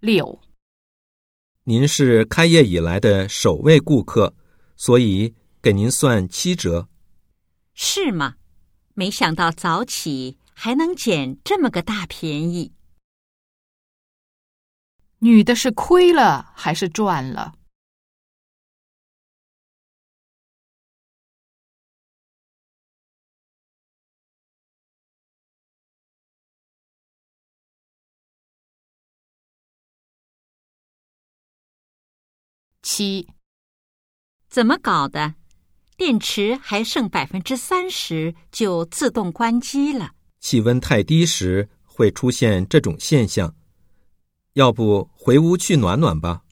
六。您是开业以来的首位顾客，所以给您算七折。是吗？没想到早起还能捡这么个大便宜。女的是亏了还是赚了？七，怎么搞的？电池还剩百分之三十，就自动关机了。气温太低时会出现这种现象。要不回屋去暖暖吧？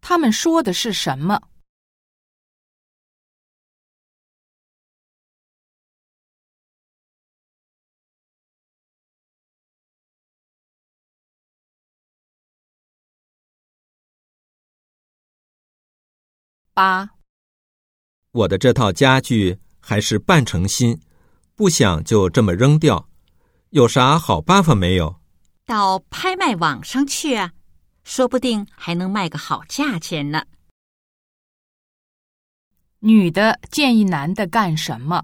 他们说的是什么？八，我的这套家具还是半成新，不想就这么扔掉，有啥好办法没有？到拍卖网上去啊，说不定还能卖个好价钱呢。女的建议男的干什么？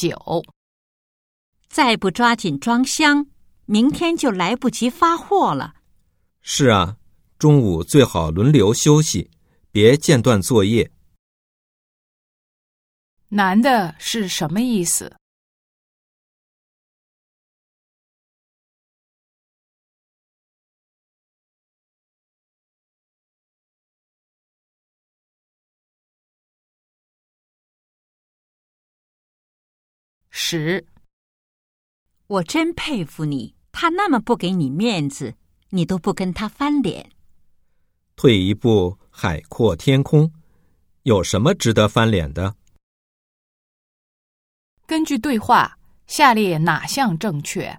九，再不抓紧装箱，明天就来不及发货了。是啊，中午最好轮流休息，别间断作业。男的是什么意思？十，我真佩服你，他那么不给你面子，你都不跟他翻脸。退一步，海阔天空，有什么值得翻脸的？根据对话，下列哪项正确？